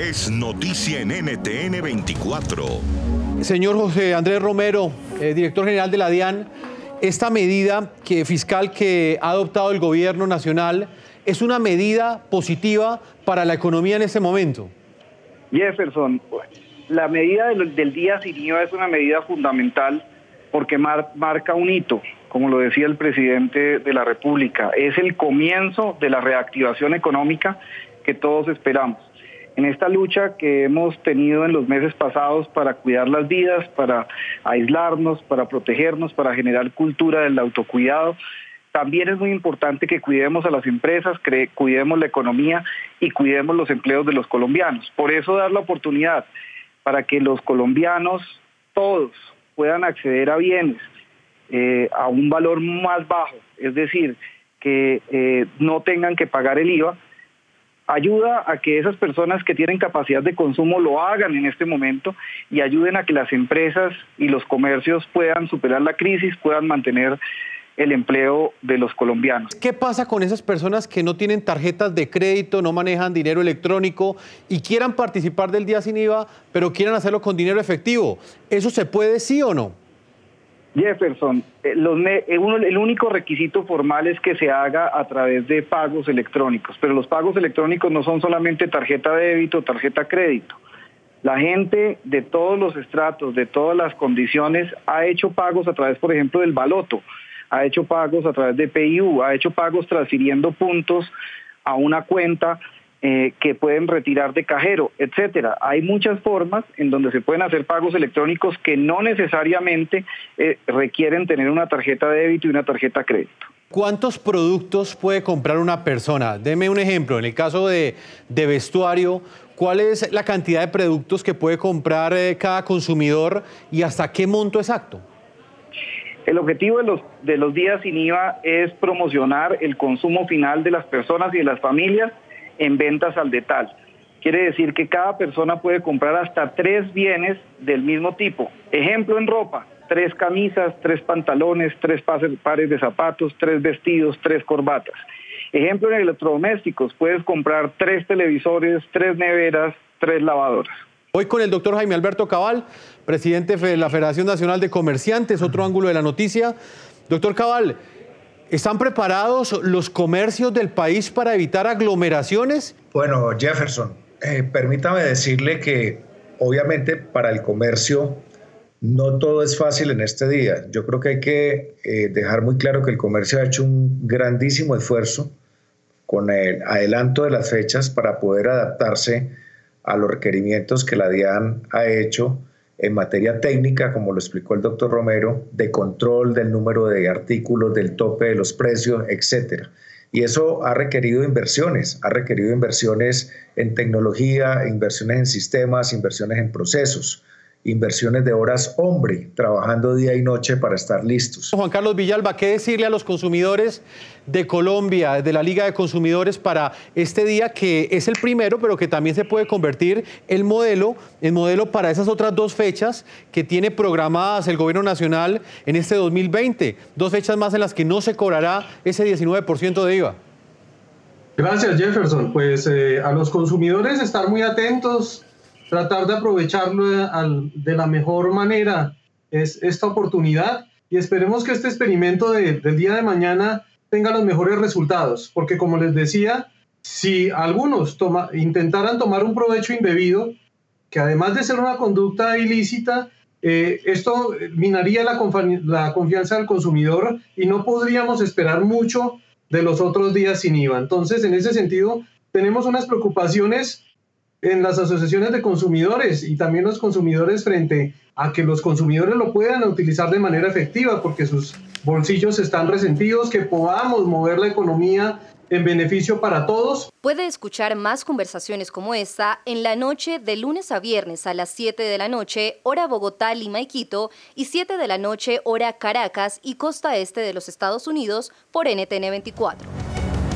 es noticia en NTN 24. Señor José Andrés Romero, eh, director general de la DIAN, esta medida que, fiscal que ha adoptado el gobierno nacional es una medida positiva para la economía en este momento. Jefferson, la medida del, día sin IVA es una medida fundamental porque marca un hito, como lo decía el presidente de la República. Es el comienzo de la reactivación económica que todos esperamos. En esta lucha que hemos tenido en los meses pasados para cuidar las vidas, para aislarnos, para protegernos, para generar cultura del autocuidado, también es muy importante que cuidemos a las empresas, cuidemos la economía y cuidemos los empleos de los colombianos. Por eso dar la oportunidad para que los colombianos, todos, puedan acceder a bienes eh, a un valor más bajo, es decir, que eh, no tengan que pagar el IVA, ayuda a que esas personas que tienen capacidad de consumo lo hagan en este momento y ayuden a que las empresas y los comercios puedan superar la crisis, puedan mantener el empleo de los colombianos. ¿Qué pasa con esas personas que no tienen tarjetas de crédito, no manejan dinero electrónico y quieran participar del día sin IVA, pero quieran hacerlo con dinero efectivo? ¿Eso se puede sí o no? Jefferson, eh, eh, el único requisito formal es que se haga a través de pagos electrónicos, pero los pagos electrónicos no son solamente tarjeta débito, tarjeta crédito. La gente de todos los estratos, de todas las condiciones, ha hecho pagos a través, por ejemplo, del baloto ha hecho pagos a través de PIU, ha hecho pagos transfiriendo puntos a una cuenta eh, que pueden retirar de cajero, etcétera. Hay muchas formas en donde se pueden hacer pagos electrónicos que no necesariamente eh, requieren tener una tarjeta de débito y una tarjeta crédito. ¿Cuántos productos puede comprar una persona? Deme un ejemplo. En el caso de, vestuario, ¿cuál es la cantidad de productos que puede comprar eh, cada consumidor y hasta qué monto exacto? El objetivo de los, de los días sin IVA es promocionar el consumo final de las personas y de las familias en ventas al detal. Quiere decir que cada persona puede comprar hasta tres bienes del mismo tipo. Ejemplo en ropa, tres camisas, tres pantalones, tres pares de zapatos, tres vestidos, tres corbatas. Ejemplo en electrodomésticos, puedes comprar tres televisores, tres neveras, tres lavadoras. Hoy con el doctor Jaime Alberto Cabal, presidente de la Federación Nacional de Comerciantes, otro ángulo de la noticia. Doctor Cabal, ¿están preparados los comercios del país para evitar aglomeraciones? Bueno, Jefferson, eh, permítame decirle que obviamente para el comercio no todo es fácil en este día. Yo creo que hay que eh, dejar muy claro que el comercio ha hecho un grandísimo esfuerzo con el adelanto de las fechas para poder adaptarse a los requerimientos que la DIAN ha hecho en materia técnica, como lo explicó el doctor Romero, de control del número de artículos, del tope de los precios, etcétera. Y eso ha requerido inversiones, ha requerido inversiones en tecnología, inversiones en sistemas, inversiones en procesos inversiones de horas hombre, trabajando día y noche para estar listos. Juan Carlos Villalba, ¿qué decirle a los consumidores de Colombia, de la Liga de Consumidores, para este día que es el primero, pero que también se puede convertir el modelo, en modelo para esas otras dos fechas que tiene programadas el Gobierno Nacional en este 2020? Dos fechas más en las que no se cobrará ese 19% de IVA. Gracias, Jefferson. Pues eh, a los consumidores estar muy atentos tratar de aprovecharlo de la mejor manera es esta oportunidad y esperemos que este experimento del día de mañana tenga los mejores resultados, porque como les decía, si algunos intentaran tomar un provecho indebido, que además de ser una conducta ilícita, eh, esto minaría la, la confianza del consumidor y no podríamos esperar mucho de los otros días sin IVA. Entonces, en ese sentido, tenemos unas preocupaciones en las asociaciones de consumidores y también los consumidores frente a que los consumidores lo puedan utilizar de manera efectiva porque sus bolsillos están resentidos, que podamos mover la economía en beneficio para todos. Puede escuchar más conversaciones como esta en la noche de lunes a viernes a las 7 de la noche, hora Bogotá, y Quito, y 7 de la noche, hora Caracas y costa este de los Estados Unidos por NTN 24.